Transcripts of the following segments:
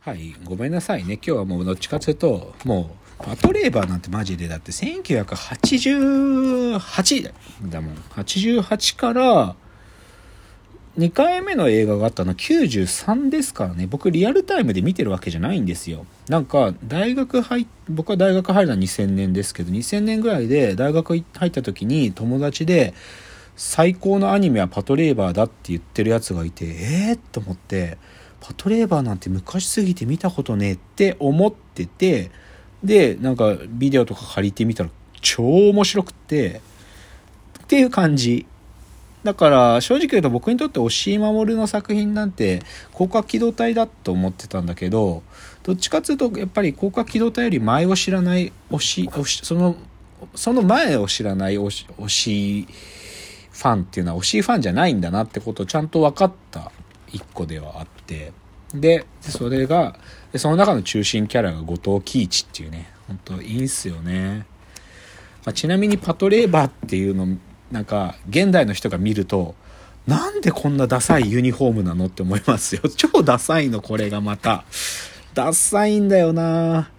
はい、ごめんなさいね。今日はもうどっちかというと、もう、パトレーバーなんてマジでだって1988だもん。88から、2回目の映画があったのは93ですからね。僕リアルタイムで見てるわけじゃないんですよ。なんか、大学入っ、僕は大学入るのは2000年ですけど、2000年ぐらいで大学入った時に友達で、最高のアニメはパトレーバーだって言ってるやつがいて、えー、と思って、パトレーバーなんて昔すぎて見たことねえって思ってて、で、なんかビデオとか借りてみたら超面白くて、っていう感じ。だから正直言うと僕にとって押井守の作品なんて広角機動隊だと思ってたんだけど、どっちかっていうとやっぱり広角機動隊より前を知らない推し、その、その前を知らない推し、推しファンっていうのは推しファンじゃないんだなってことをちゃんと分かった一個ではあってでそれがその中の中心キャラが後藤喜一っていうねほんといいんすよね、まあ、ちなみにパトレーバーっていうのなんか現代の人が見るとなんでこんなダサいユニフォームなのって思いますよ。超ダサいのこれがまた。ダサいんだよな。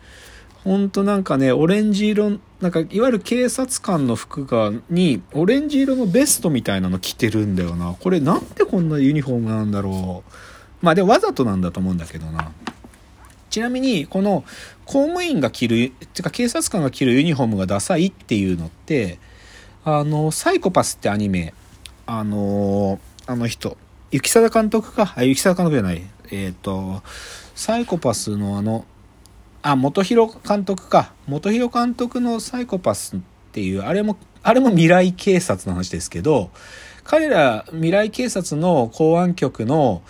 ほんとなんかね、オレンジ色、なんかいわゆる警察官の服が、に、オレンジ色のベストみたいなの着てるんだよな。これなんでこんなユニフォームなんだろう。まあでもわざとなんだと思うんだけどな。ちなみに、この公務員が着る、てか警察官が着るユニフォームがダサいっていうのって、あの、サイコパスってアニメ、あの、あの人、雪貞監督か、あ、雪貞監督じゃない。えっ、と、サイコパスのあの、あ、元弘監督か。元弘監督のサイコパスっていう、あれも、あれも未来警察の話ですけど、彼ら未来警察の公安局の、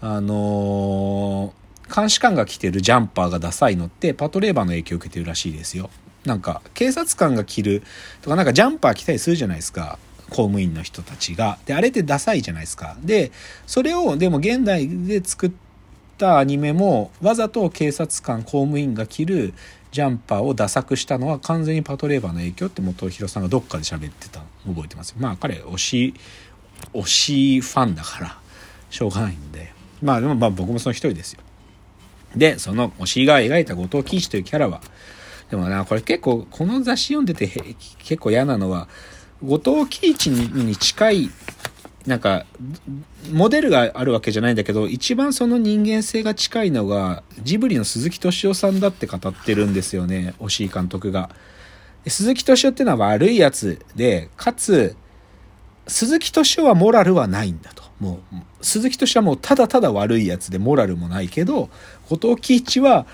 あのー監視官が着てるジャンパーがダサいのってパトレーバーの影響を受けてるらしいですよ。なんか、警察官が着るとか、なんかジャンパー着たりするじゃないですか。公務員の人たちが。で、あれってダサいじゃないですか。で、それを、でも現代で作ってったアニメも、わざと警察官、公務員が着るジャンパーをダサくしたのは完全にパトレーバーの影響って元弘さんがどっかで喋ってたの覚えてます。まあ彼推し推しファンだからしょうがないんで。まあでもまあ僕もその一人ですよ。でその推しが描いた後藤喜一というキャラはでもなこれ結構この雑誌読んでて結構嫌なのは後藤喜一に近いなんか、モデルがあるわけじゃないんだけど、一番その人間性が近いのが、ジブリの鈴木敏夫さんだって語ってるんですよね、押井監督が。鈴木敏夫ってのは悪いやつで、かつ、鈴木敏夫はモラルはないんだと。もう、鈴木敏夫はもうただただ悪いやつで、モラルもないけど、後藤喜一は、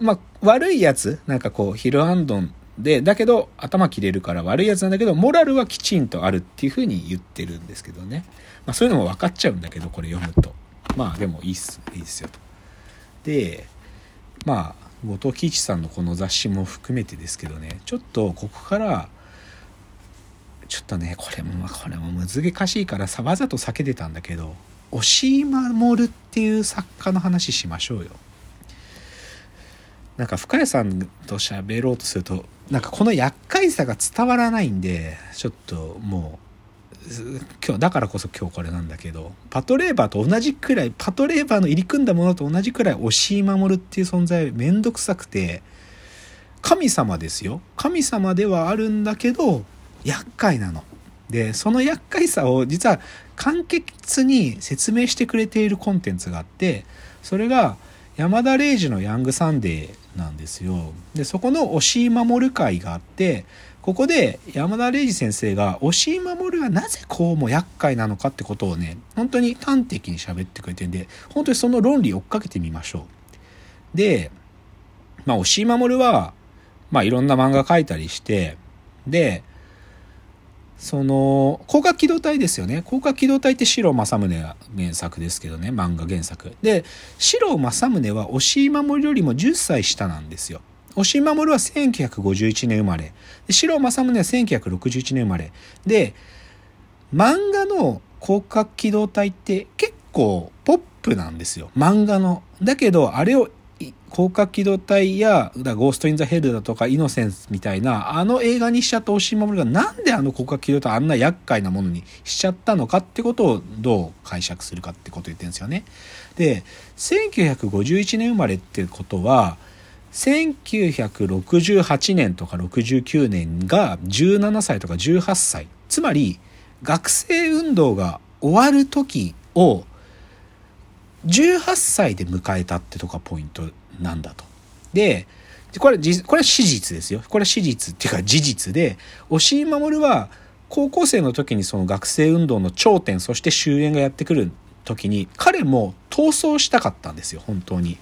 まあ、悪いやつ、なんかこう、ヒルアンドンで、だけど頭切れるから悪いやつなんだけど、モラルはきちんとあるっていうふうに言ってるんですけどね。まあそういうのも分かっちゃうんだけど、これ読むと。まあでもいいっす、いいっすよと。で、まあ、後藤喜一さんのこの雑誌も含めてですけどね、ちょっとここから、ちょっとね、これも、これも難しいからさ、わざと避けてたんだけど、押井守っていう作家の話しましょうよ。なんか深谷さんと喋ろうとするとなんかこの厄介さが伝わらないんでちょっともう今日だからこそ今日これなんだけどパトレーバーと同じくらいパトレーバーの入り組んだものと同じくらい押井守るっていう存在めんどくさくて神様ですよ神様ではあるんだけど厄介なの。でその厄介さを実は簡潔に説明してくれているコンテンツがあってそれが山田礼二のヤングサンデーなんですよ。で、そこの押井守会があって、ここで山田礼二先生が押井守がなぜこうも厄介なのかってことをね、本当に端的に喋ってくれてるんで、本当にその論理を追っかけてみましょう。で、まあ押井守は、まあいろんな漫画描いたりして、で、その、広角機動隊ですよね。広角機動隊って白正宗が原作ですけどね、漫画原作。で、白正宗は押井守よりも10歳下なんですよ。押井守は1951年生まれ。で白正宗は1961年生まれ。で、漫画の広角機動隊って結構ポップなんですよ。漫画の。だけど、あれを広広角機動隊や、だゴースト・イン・ザ・ヘルだとか、イノセンスみたいな、あの映画にしちゃった押井守が、なんであの広角機動隊あんな厄介なものにしちゃったのかってことをどう解釈するかってことを言ってるんですよね。で、1951年生まれってことは、1968年とか69年が17歳とか18歳。つまり、学生運動が終わる時を18歳で迎えたってとこがポイントなんだと。で、これ、これは史実ですよ。これは史実っていうか事実で、押井守は高校生の時にその学生運動の頂点、そして終焉がやってくる時に、彼も逃走したかったんですよ、本当に。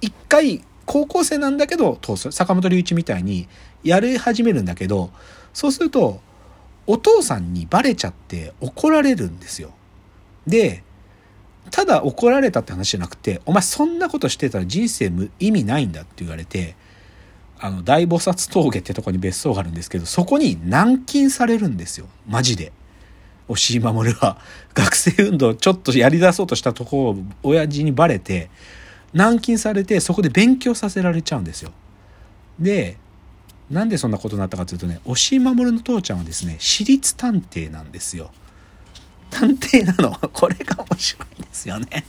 一回、高校生なんだけど逃走。坂本龍一みたいにやり始めるんだけど、そうすると、お父さんにバレちゃって怒られるんですよ。で、ただ怒られたって話じゃなくて、お前そんなことしてたら人生無意味ないんだって言われて、あの、大菩薩峠ってとこに別荘があるんですけど、そこに軟禁されるんですよ。マジで。押井守は、学生運動ちょっとやり出そうとしたとこを親父にバレて、軟禁されて、そこで勉強させられちゃうんですよ。で、なんでそんなことになったかというとね、押井守の父ちゃんはですね、私立探偵なんですよ。探偵なの？これが面白いですよね。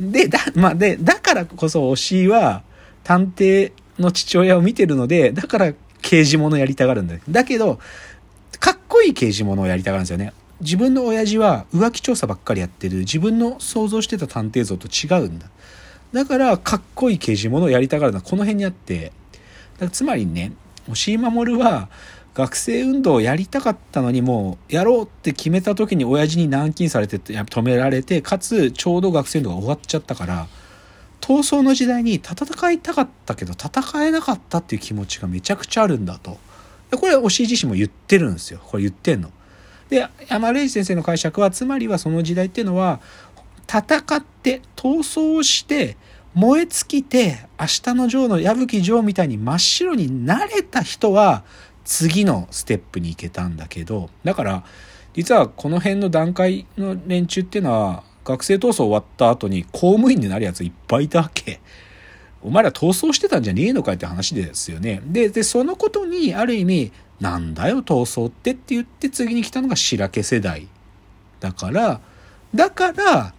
で、だ、まあ、で、だからこそ推しは探偵の父親を見てるので、だから刑事物やりたがるんだ。だけど、かっこいい刑事物をやりたがるんですよね。自分の親父は浮気調査ばっかりやってる自分の想像してた探偵像と違うんだ。だからかっこいい刑事物をやりたがるのはこの辺にあって、つまりね、押井守は学生運動をやりたかったのにもうやろうって決めた時に親父に軟禁されて止められてかつちょうど学生運動が終わっちゃったから闘争の時代に戦いたかったけど戦えなかったっていう気持ちがめちゃくちゃあるんだと。これ押井自身も言ってるんですよ。これ言ってんの。で山礼先生の解釈はつまりはその時代っていうのは戦って闘争をして燃え尽きて明日のジョーの矢吹ジョーみたいに真っ白になれた人は次のステップに行けたんだけど、だから、実はこの辺の段階の連中っていうのは、学生闘争終わった後に公務員になるやついっぱいいたわけ。お前ら逃走してたんじゃねえのかって話ですよね。で、で、そのことにある意味、なんだよ逃走ってって言って次に来たのが白毛世代。だから、だから、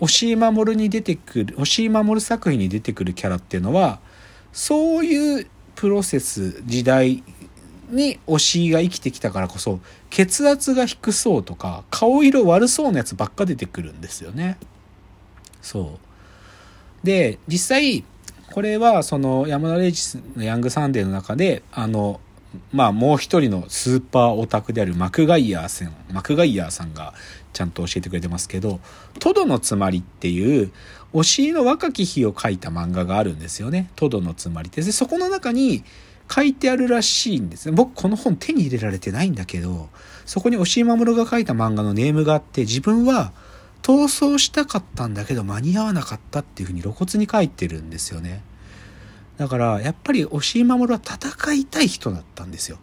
押井守に出てくる、押井守作品に出てくるキャラっていうのは、そういうプロセス、時代に推しが生きてきたからこそ血圧が低そうとか顔色悪そうなやつばっか出てくるんですよね。そうで実際これはその山田礼二のヤングサンデーの中であのまあもう一人のスーパーオタクであるマクガイヤーさんマクガイヤーさんがちゃんと教えてくれてますけど「トドのつまり」っていう推しの若き日を書いた漫画があるんですよね。トドのつまりでそこの中に書いてあるらしいんですね。僕この本手に入れられてないんだけど、そこに押井守が書いた漫画のネームがあって、自分は逃走したかったんだけど間に合わなかったっていうふうに露骨に書いてるんですよね。だからやっぱり押井守は戦いたい人だったんですよ。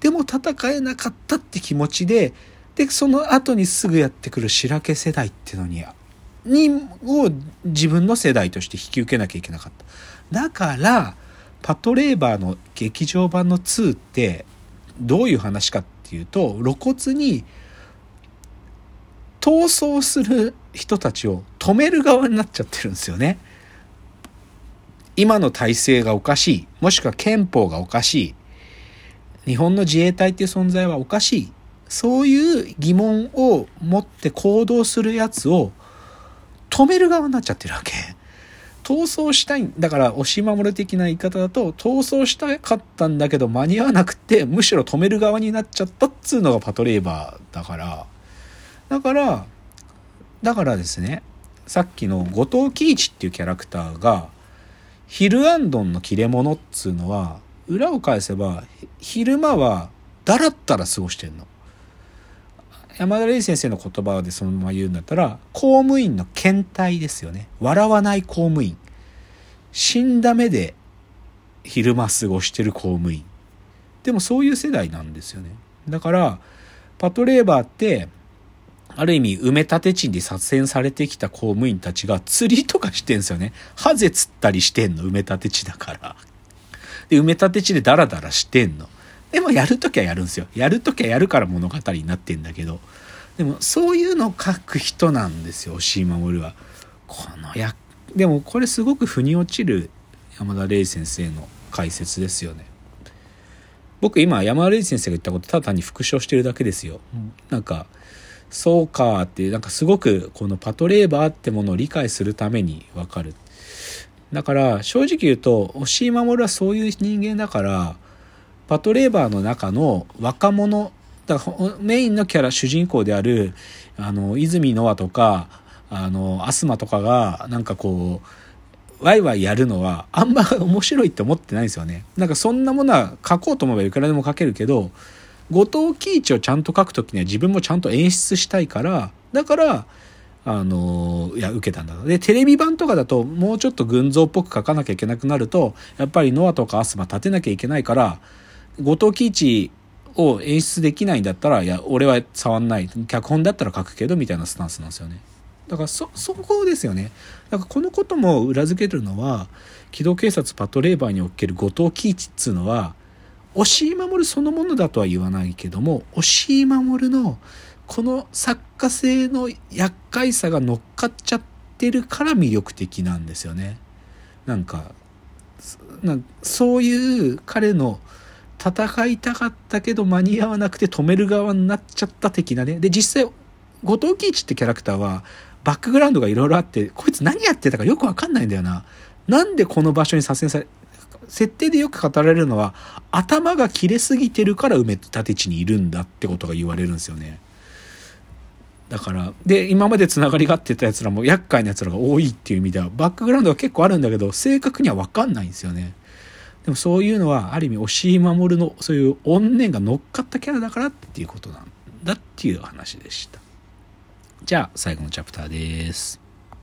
でも戦えなかったって気持ちで、で、その後にすぐやってくる白毛世代ってのに、に、を自分の世代として引き受けなきゃいけなかった。だから、パトレーバーの劇場版の2ってどういう話かっていうと露骨に逃走する人たちを止める側になっちゃってるんですよね。今の体制がおかしい。もしくは憲法がおかしい。日本の自衛隊っていう存在はおかしい。そういう疑問を持って行動するやつを止める側になっちゃってるわけ。逃走したい、だから押し守る的な言い方だと、逃走したかったんだけど間に合わなくて、むしろ止める側になっちゃったっつうのがパトレーバーだから、だから、だからですね、さっきの後藤喜一っていうキャラクターが、ヒルアンドンの切れ者っつうのは、裏を返せば、昼間はだらったら過ごしてんの。山田礼先生の言葉でそのまま言うんだったら、公務員の検体ですよね。笑わない公務員。死んだ目で昼間過ごしてる公務員。でもそういう世代なんですよね。だから、パトレーバーって、ある意味埋め立て地に左遷されてきた公務員たちが釣りとかしてんすよね。ハゼ釣ったりしてんの、埋め立て地だから。で、埋め立て地でダラダラしてんの。でもやるときはやるんですよ。やるときはやるから物語になってんだけど。でもそういうのを書く人なんですよ、押井守は。このや、でもこれすごく腑に落ちる山田玲先生の解説ですよね。僕今山田玲先生が言ったことただ単に復唱してるだけですよ。なんか、そうかってなんかすごくこのパトレーバーってものを理解するためにわかる。だから正直言うと押井守はそういう人間だからパトレーバーの中の若者だメインのキャラ主人公であるあの泉ノアとかあのアスマとかがなんかこうワイワイやるのはあんま面白いって思ってないんですよね。なんかそんなものは書こうと思えばいくらでも書けるけど後藤喜一をちゃんと書く時には自分もちゃんと演出したいからだからあのいや受けたんだでテレビ版とかだともうちょっと群像っぽく書かなきゃいけなくなるとやっぱりノアとかアスマ立てなきゃいけないから後藤喜一を演出できないんだったらいや俺は触んない。脚本だったら書くけどみたいなスタンスなんですよね。だからそそこですよね。だからこのことも裏付けるのは機動警察パトレーバーにおける後藤喜一っつうのは押井守そのものだとは言わないけども押井守のこの作家性の厄介さが乗っかっちゃってるから魅力的なんですよね。なんかなそういう彼の戦いたかったけど間に合わなくて止める側になっちゃった的なね。で実際後藤喜一ってキャラクターはバックグラウンドがいろいろあってこいつ何やってたかよくわかんないんだよな。なんでこの場所に左遷され設定でよく語られるのは頭が切れすぎてるから埋め立て地にいるんだってことが言われるんですよね。だからで今までつながりがあってたやつらも厄介なやつらが多いっていう意味ではバックグラウンドは結構あるんだけど正確には分かんないんですよね。でもそういうのはある意味押井守のそういう怨念が乗っかったキャラだからっていうことなんだっていう話でした。じゃあ最後のチャプターです。